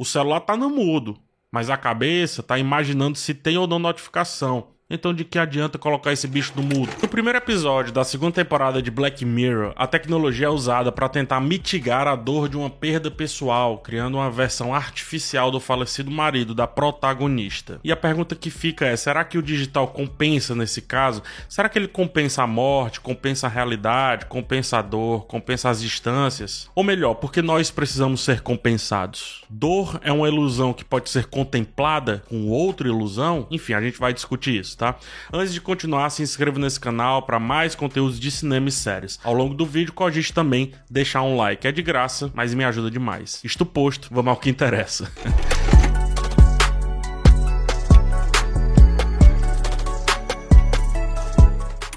O celular tá no mudo, mas a cabeça tá imaginando se tem ou não notificação. Então de que adianta colocar esse bicho no mudo? No primeiro episódio da segunda temporada de Black Mirror, a tecnologia é usada para tentar mitigar a dor de uma perda pessoal, criando uma versão artificial do falecido marido da protagonista. E a pergunta que fica é: será que o digital compensa nesse caso? Será que ele compensa a morte, compensa a realidade, compensa a dor, compensa as distâncias? Ou melhor, porque nós precisamos ser compensados? Dor é uma ilusão que pode ser contemplada com outra ilusão? Enfim, a gente vai discutir isso tá? Antes de continuar, se inscreva nesse canal para mais conteúdos de cinema e séries. Ao longo do vídeo, cogite também deixar um like. É de graça, mas me ajuda demais. Isto posto, vamos ao que interessa.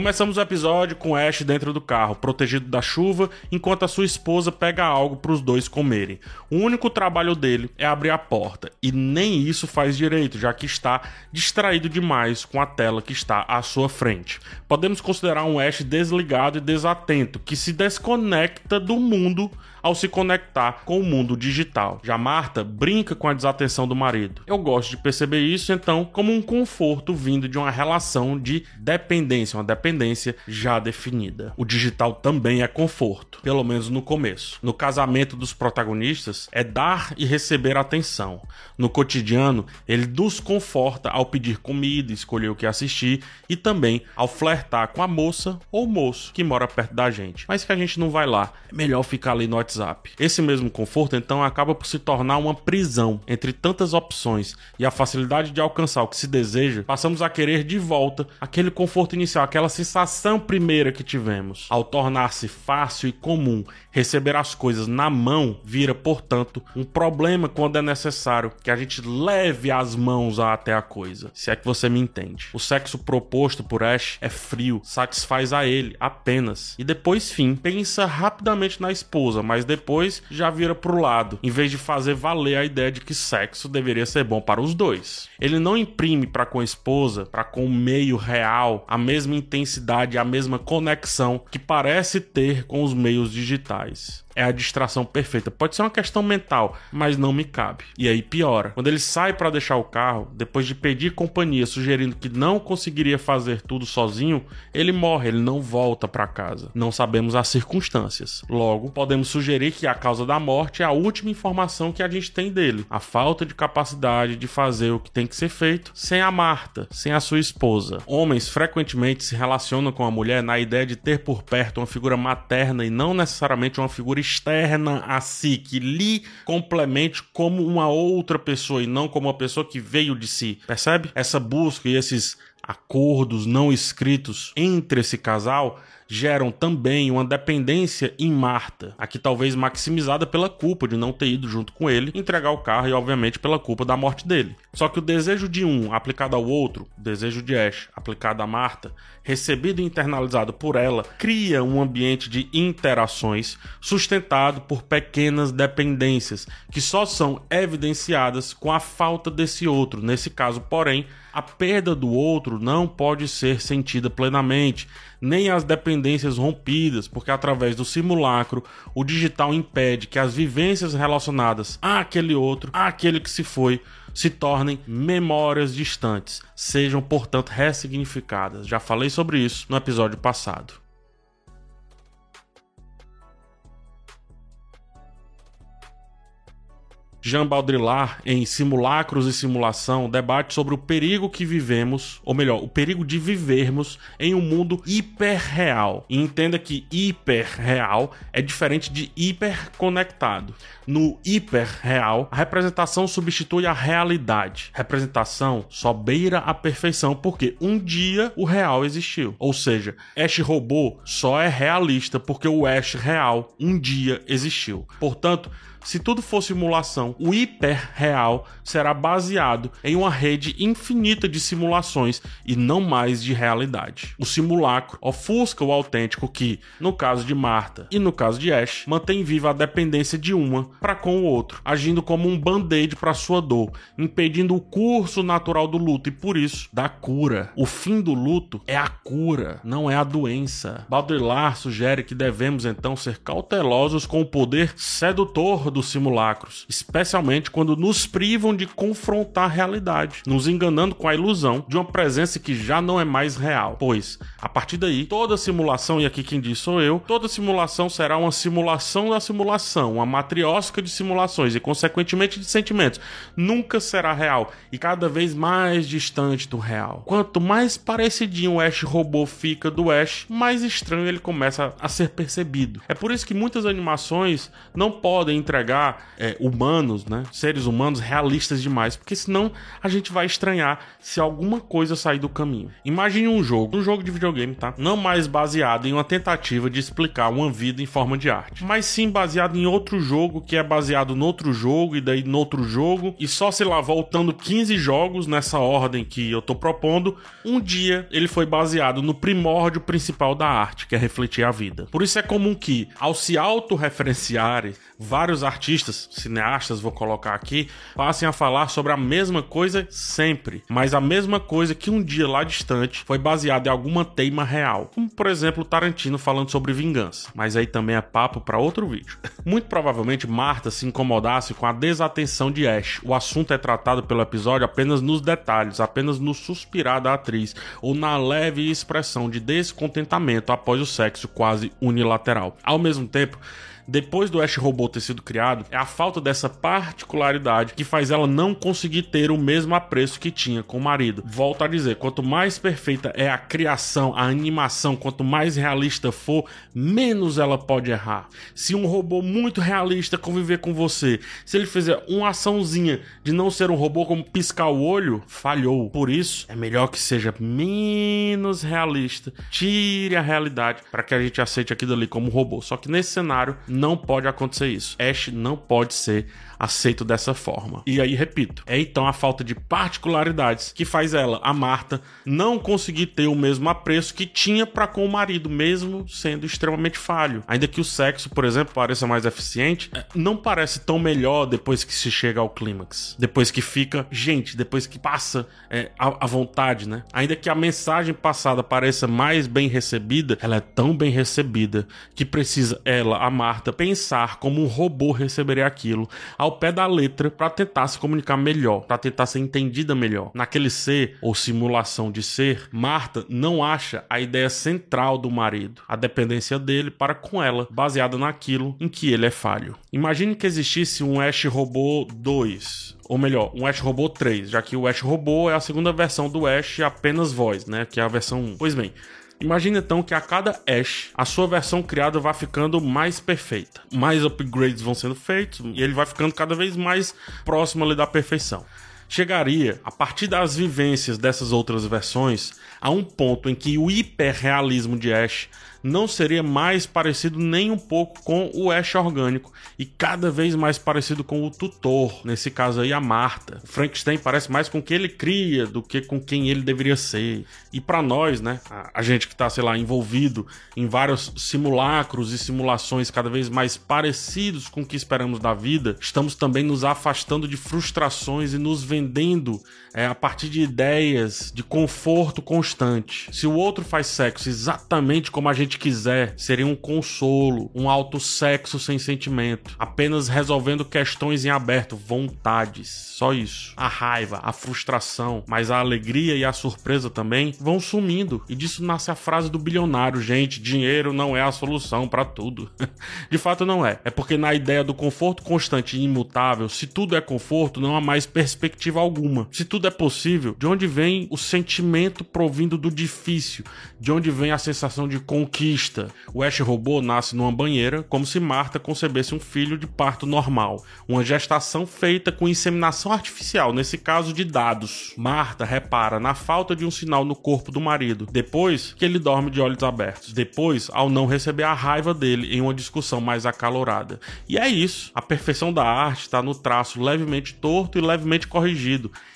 Começamos o episódio com Ash dentro do carro, protegido da chuva, enquanto a sua esposa pega algo para os dois comerem. O único trabalho dele é abrir a porta, e nem isso faz direito, já que está distraído demais com a tela que está à sua frente. Podemos considerar um Ash desligado e desatento, que se desconecta do mundo ao se conectar com o mundo digital. Já Marta brinca com a desatenção do marido. Eu gosto de perceber isso então como um conforto vindo de uma relação de dependência, uma dependência já definida. O digital também é conforto, pelo menos no começo. No casamento dos protagonistas é dar e receber atenção. No cotidiano, ele nos conforta ao pedir comida, escolher o que assistir e também ao flertar com a moça ou moço que mora perto da gente. Mas que a gente não vai lá. É melhor ficar ali no WhatsApp. Esse mesmo conforto então acaba por se tornar uma prisão entre tantas opções e a facilidade de alcançar o que se deseja, passamos a querer de volta aquele conforto inicial, aquela sensação primeira que tivemos. Ao tornar-se fácil e comum receber as coisas na mão, vira, portanto, um problema quando é necessário que a gente leve as mãos até a coisa. Se é que você me entende. O sexo proposto por Ash é frio, satisfaz a ele apenas. E depois, fim, pensa rapidamente na esposa, mas mas depois já vira pro lado, em vez de fazer valer a ideia de que sexo deveria ser bom para os dois. Ele não imprime para com a esposa, para com o meio real, a mesma intensidade, a mesma conexão que parece ter com os meios digitais é a distração perfeita. Pode ser uma questão mental, mas não me cabe. E aí piora. Quando ele sai para deixar o carro, depois de pedir companhia, sugerindo que não conseguiria fazer tudo sozinho, ele morre, ele não volta para casa. Não sabemos as circunstâncias. Logo, podemos sugerir que a causa da morte é a última informação que a gente tem dele, a falta de capacidade de fazer o que tem que ser feito sem a Marta, sem a sua esposa. Homens frequentemente se relacionam com a mulher na ideia de ter por perto uma figura materna e não necessariamente uma figura externa a si, que lhe complemente como uma outra pessoa e não como uma pessoa que veio de si. Percebe? Essa busca e esses acordos não escritos entre esse casal geram também uma dependência em Marta, aqui talvez maximizada pela culpa de não ter ido junto com ele, entregar o carro e obviamente pela culpa da morte dele. Só que o desejo de um aplicado ao outro, o desejo de Ash aplicado a Marta, recebido e internalizado por ela, cria um ambiente de interações sustentado por pequenas dependências que só são evidenciadas com a falta desse outro. Nesse caso, porém, a perda do outro não pode ser sentida plenamente, nem as dependências rompidas, porque através do simulacro o digital impede que as vivências relacionadas àquele outro, àquele que se foi, se tornem memórias distantes, sejam portanto ressignificadas. Já falei sobre isso no episódio passado. Jean Baudrillard, em Simulacros e Simulação, debate sobre o perigo que vivemos, ou melhor, o perigo de vivermos em um mundo hiperreal. E entenda que hiperreal é diferente de hiperconectado. No hiperreal, a representação substitui a realidade. Representação só beira a perfeição porque um dia o real existiu. Ou seja, Ash robô só é realista porque o Ash real um dia existiu. Portanto, se tudo for simulação, o hiperreal será baseado em uma rede infinita de simulações e não mais de realidade. O simulacro ofusca o autêntico que, no caso de Marta e no caso de Ash, mantém viva a dependência de uma para com o outro, agindo como um band-aid para sua dor, impedindo o curso natural do luto e por isso da cura. O fim do luto é a cura, não é a doença. Baudrillard sugere que devemos então ser cautelosos com o poder sedutor dos simulacros, especialmente quando nos privam de confrontar a realidade, nos enganando com a ilusão de uma presença que já não é mais real. Pois, a partir daí, toda simulação, e aqui quem diz sou eu, toda simulação será uma simulação da simulação, uma matriosca de simulações e, consequentemente, de sentimentos. Nunca será real e cada vez mais distante do real. Quanto mais parecidinho o Ash robô fica do Ash, mais estranho ele começa a ser percebido. É por isso que muitas animações não podem entregar é, humanos, né, seres humanos realistas demais, porque senão a gente vai estranhar se alguma coisa sair do caminho. Imagine um jogo, um jogo de videogame, tá? Não mais baseado em uma tentativa de explicar uma vida em forma de arte, mas sim baseado em outro jogo que é baseado no outro jogo e daí no outro jogo e só se lá voltando 15 jogos nessa ordem que eu tô propondo, um dia ele foi baseado no primórdio principal da arte, que é refletir a vida. Por isso é comum que, ao se autorreferenciarem, vários artistas, cineastas, vou colocar aqui, passem a falar sobre a mesma coisa sempre, mas a mesma coisa que um dia lá distante foi baseada em alguma teima real, como por exemplo Tarantino falando sobre vingança, mas aí também é papo para outro vídeo. Muito provavelmente Marta se incomodasse com a desatenção de Ash. O assunto é tratado pelo episódio apenas nos detalhes, apenas no suspirar da atriz ou na leve expressão de descontentamento após o sexo quase unilateral. Ao mesmo tempo, depois do Ash Robô ter sido criado, é a falta dessa particularidade que faz ela não conseguir ter o mesmo apreço que tinha com o marido. Volto a dizer, quanto mais perfeita é a criação, a animação, quanto mais realista for, menos ela pode errar. Se um robô muito realista conviver com você, se ele fizer uma açãozinha de não ser um robô como piscar o olho, falhou. Por isso, é melhor que seja menos realista. Tire a realidade para que a gente aceite aquilo ali como robô. Só que nesse cenário, não pode acontecer isso. Ash não pode ser aceito dessa forma. E aí, repito, é então a falta de particularidades que faz ela, a Marta, não conseguir ter o mesmo apreço que tinha para com o marido, mesmo sendo extremamente falho. Ainda que o sexo, por exemplo, pareça mais eficiente, é, não parece tão melhor depois que se chega ao clímax. Depois que fica, gente, depois que passa é, a, a vontade, né? Ainda que a mensagem passada pareça mais bem recebida, ela é tão bem recebida que precisa ela, a Marta, pensar como um robô receberia aquilo ao ao pé da letra para tentar se comunicar melhor, para tentar ser entendida melhor. Naquele ser ou simulação de ser, Marta não acha a ideia central do marido, a dependência dele para com ela, baseada naquilo em que ele é falho. Imagine que existisse um Ash Robô 2, ou melhor, um Ash Robô 3, já que o Ash Robô é a segunda versão do Ash apenas voz, né, que é a versão 1. Pois bem, Imagine então que a cada Ash, a sua versão criada vai ficando mais perfeita. Mais upgrades vão sendo feitos e ele vai ficando cada vez mais próximo ali da perfeição. Chegaria, a partir das vivências dessas outras versões, a um ponto em que o hiperrealismo de Ash não seria mais parecido nem um pouco com o Ash orgânico e cada vez mais parecido com o tutor, nesse caso aí a Marta. O Frankenstein parece mais com o que ele cria do que com quem ele deveria ser. E para nós, né, a, gente que tá, sei lá, envolvido em vários simulacros e simulações cada vez mais parecidos com o que esperamos da vida, estamos também nos afastando de frustrações e nos vendendo é, a partir de ideias de conforto constante. Se o outro faz sexo exatamente como a gente quiser, seria um consolo, um alto sexo sem sentimento, apenas resolvendo questões em aberto, vontades, só isso. A raiva, a frustração, mas a alegria e a surpresa também vão sumindo. E disso nasce a frase do bilionário, gente, dinheiro não é a solução para tudo. de fato não é. É porque na ideia do conforto constante e imutável, se tudo é conforto, não há mais perspectiva alguma. Se tudo é possível, de onde vem o sentimento provindo do difícil? De onde vem a sensação de conquista? O Ash robô nasce numa banheira, como se Marta concebesse um filho de parto normal, uma gestação feita com inseminação artificial, nesse caso de dados. Marta repara na falta de um sinal no corpo do marido, depois que ele dorme de olhos abertos, depois ao não receber a raiva dele em uma discussão mais acalorada. E é isso, a perfeição da arte está no traço levemente torto e levemente corrigido,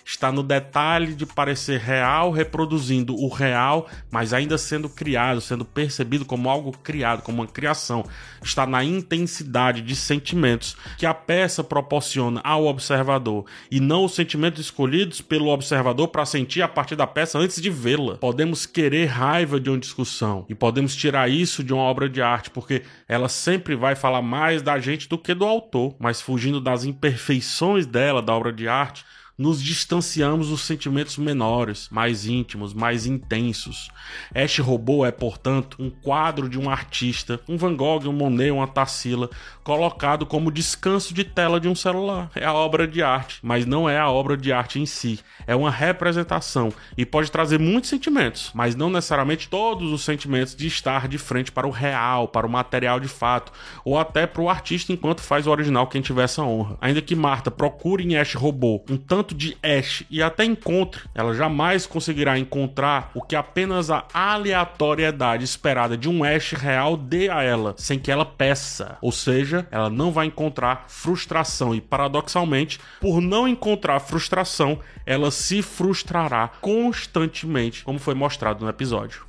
está no detalhe de parecer real reproduzindo o real, mas ainda sendo criado, sendo percebido como algo criado, como uma criação. Está na intensidade de sentimentos que a peça proporciona ao observador e não os sentimentos escolhidos pelo observador para sentir a partir da peça antes de vê-la. Podemos querer raiva de uma discussão e podemos tirar isso de uma obra de arte porque ela sempre vai falar mais da gente do que do autor, mas fugindo das imperfeições dela, da obra de arte, nos distanciamos dos sentimentos menores, mais íntimos, mais intensos. Este robô é, portanto, um quadro de um artista, um Van Gogh, um Monet, uma Tarsila, colocado como descanso de tela de um celular. É a obra de arte, mas não é a obra de arte em si. É uma representação e pode trazer muitos sentimentos, mas não necessariamente todos os sentimentos de estar de frente para o real, para o material de fato, ou até para o artista enquanto faz o original quem tiver essa honra. Ainda que Marta procure em Ash Robô um tanto de Ash e até encontre, ela jamais conseguirá encontrar o que apenas a aleatoriedade esperada de um Ash real dê a ela, sem que ela peça. Ou seja, ela não vai encontrar frustração e, paradoxalmente, por não encontrar frustração, ela se frustrará constantemente, como foi mostrado no episódio.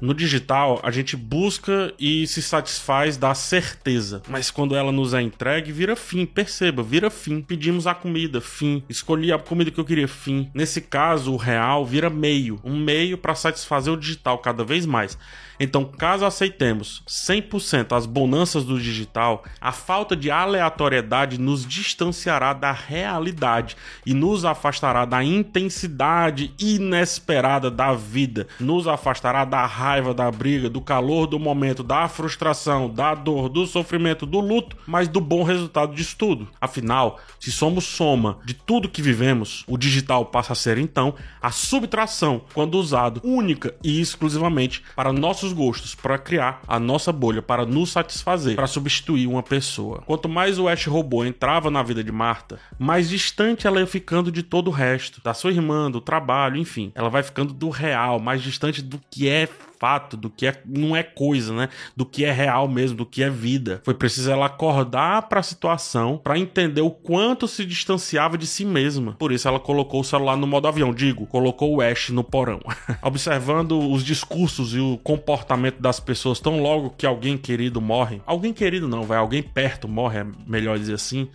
No digital, a gente busca e se satisfaz da certeza, mas quando ela nos é entregue, vira fim. Perceba, vira fim. Pedimos a comida, fim. Escolhi a comida que eu queria, fim. Nesse caso, o real vira meio, um meio para satisfazer o digital cada vez mais. Então, caso aceitemos 100% as bonanças do digital, a falta de aleatoriedade nos distanciará da realidade e nos afastará da intensidade inesperada da vida, nos afastará da raiva, da briga, do calor do momento, da frustração, da dor, do sofrimento, do luto, mas do bom resultado disso tudo. Afinal, se somos soma de tudo que vivemos, o digital passa a ser então a subtração quando usado única e exclusivamente para nossos nossos gostos, para criar a nossa bolha, para nos satisfazer, para substituir uma pessoa. Quanto mais o Ash robô entrava na vida de Marta, mais distante ela ia ficando de todo o resto, da sua irmã, do trabalho, enfim. Ela vai ficando do real, mais distante do que é fato, do que é, não é coisa, né? Do que é real mesmo, do que é vida. Foi preciso ela acordar para a situação, para entender o quanto se distanciava de si mesma. Por isso ela colocou o celular no modo avião, digo, colocou o Ash no porão. Observando os discursos e o comportamento das pessoas tão logo que alguém querido morre, alguém querido não, vai alguém perto morre, é melhor dizer assim.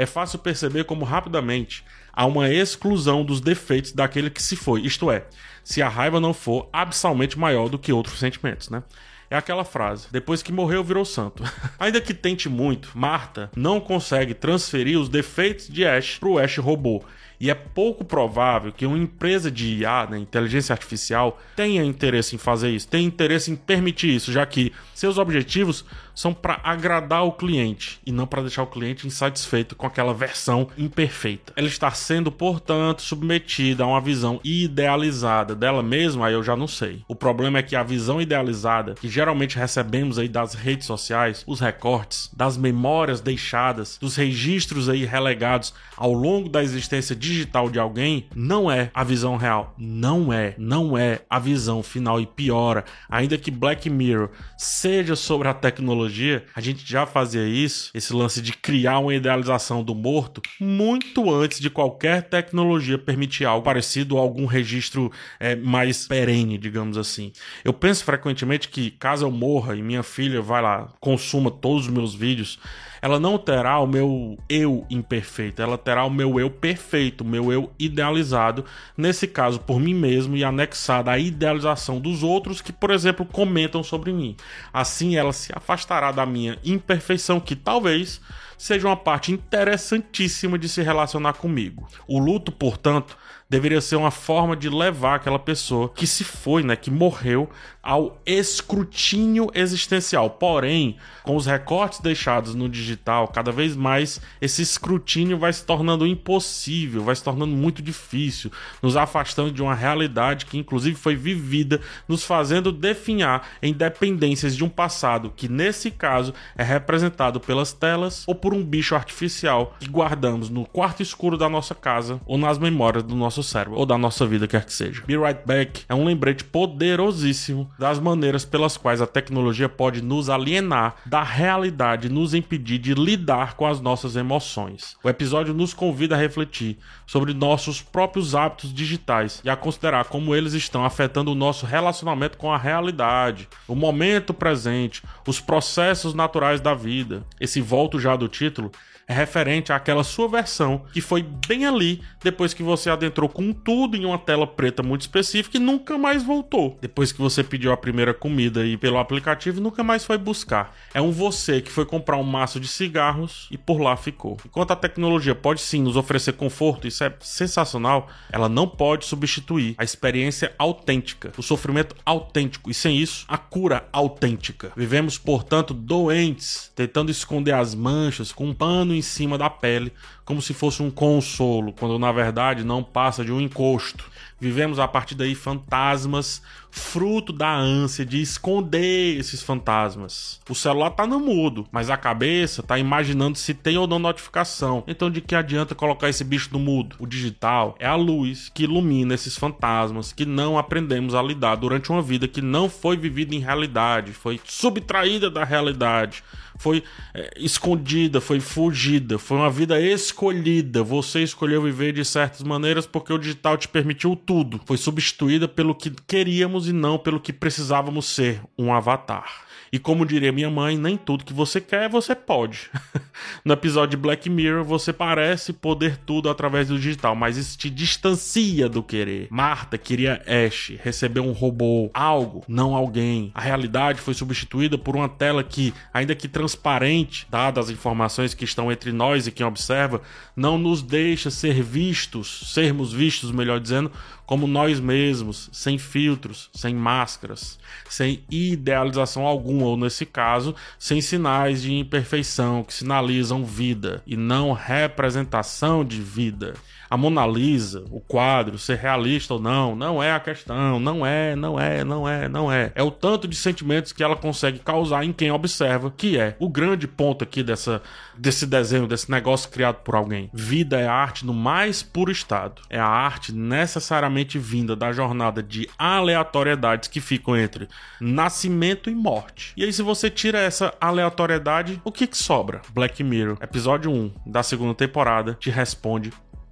É fácil perceber como rapidamente há uma exclusão dos defeitos daquele que se foi, isto é, se a raiva não for absurdamente maior do que outros sentimentos, né? É aquela frase: depois que morreu, virou santo. Ainda que tente muito, Marta não consegue transferir os defeitos de Ash pro Ash robô e é pouco provável que uma empresa de IA, né, inteligência artificial, tenha interesse em fazer isso, tenha interesse em permitir isso, já que seus objetivos são para agradar o cliente e não para deixar o cliente insatisfeito com aquela versão imperfeita. Ela está sendo, portanto, submetida a uma visão idealizada dela mesma, aí eu já não sei. O problema é que a visão idealizada que geralmente recebemos aí das redes sociais, os recortes, das memórias deixadas, dos registros aí relegados ao longo da existência digital de alguém, não é a visão real. Não é, não é a visão final e piora, ainda que Black Mirror seja sobre a tecnologia mitologia, a gente já fazia isso, esse lance de criar uma idealização do morto, muito antes de qualquer tecnologia permitir algo parecido a algum registro é, mais perene, digamos assim. Eu penso frequentemente que, caso eu morra e minha filha vai lá, consuma todos os meus vídeos, ela não terá o meu eu imperfeito, ela terá o meu eu perfeito, o meu eu idealizado, nesse caso por mim mesmo e anexada à idealização dos outros que, por exemplo, comentam sobre mim. Assim ela se afastará da minha imperfeição, que talvez seja uma parte interessantíssima de se relacionar comigo. O luto, portanto, deveria ser uma forma de levar aquela pessoa que se foi, né, que morreu, ao escrutínio existencial. Porém, com os recortes deixados no digital, cada vez mais esse escrutínio vai se tornando impossível, vai se tornando muito difícil, nos afastando de uma realidade que inclusive foi vivida, nos fazendo definhar em dependências de um passado que nesse caso é representado pelas telas ou por um bicho artificial que guardamos no quarto escuro da nossa casa ou nas memórias do nosso nosso cérebro ou da nossa vida, quer que seja. Be Right Back é um lembrete poderosíssimo das maneiras pelas quais a tecnologia pode nos alienar da realidade, nos impedir de lidar com as nossas emoções. O episódio nos convida a refletir sobre nossos próprios hábitos digitais e a considerar como eles estão afetando o nosso relacionamento com a realidade, o momento presente, os processos naturais da vida. Esse volto já do título referente àquela sua versão que foi bem ali depois que você adentrou com tudo em uma tela preta muito específica e nunca mais voltou. Depois que você pediu a primeira comida e pelo aplicativo nunca mais foi buscar. É um você que foi comprar um maço de cigarros e por lá ficou. Enquanto a tecnologia pode sim nos oferecer conforto, isso é sensacional, ela não pode substituir a experiência autêntica, o sofrimento autêntico e sem isso, a cura autêntica. Vivemos, portanto, doentes, tentando esconder as manchas com um pano em cima da pele, como se fosse um consolo, quando na verdade não passa de um encosto. Vivemos a partir daí fantasmas, fruto da ânsia de esconder esses fantasmas. O celular tá no mudo, mas a cabeça tá imaginando se tem ou não notificação. Então de que adianta colocar esse bicho no mudo? O digital é a luz que ilumina esses fantasmas que não aprendemos a lidar durante uma vida que não foi vivida em realidade, foi subtraída da realidade foi é, escondida, foi fugida, foi uma vida escolhida. Você escolheu viver de certas maneiras porque o digital te permitiu tudo. Foi substituída pelo que queríamos e não pelo que precisávamos ser um avatar. E como diria minha mãe, nem tudo que você quer você pode. no episódio de Black Mirror, você parece poder tudo através do digital, mas isso te distancia do querer. Marta queria Ash, recebeu um robô, algo, não alguém. A realidade foi substituída por uma tela que, ainda que transparente, dadas as informações que estão entre nós e quem observa, não nos deixa ser vistos, sermos vistos, melhor dizendo, como nós mesmos, sem filtros, sem máscaras, sem idealização alguma, ou nesse caso, sem sinais de imperfeição que sinalizam vida e não representação de vida. A Mona Lisa, o quadro, ser realista ou não, não é a questão, não é, não é, não é, não é. É o tanto de sentimentos que ela consegue causar em quem observa, que é o grande ponto aqui dessa, desse desenho, desse negócio criado por alguém. Vida é arte no mais puro estado. É a arte necessariamente vinda da jornada de aleatoriedades que ficam entre nascimento e morte. E aí, se você tira essa aleatoriedade, o que, que sobra? Black Mirror, episódio 1 da segunda temporada, te responde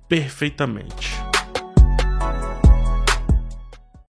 perfeitamente.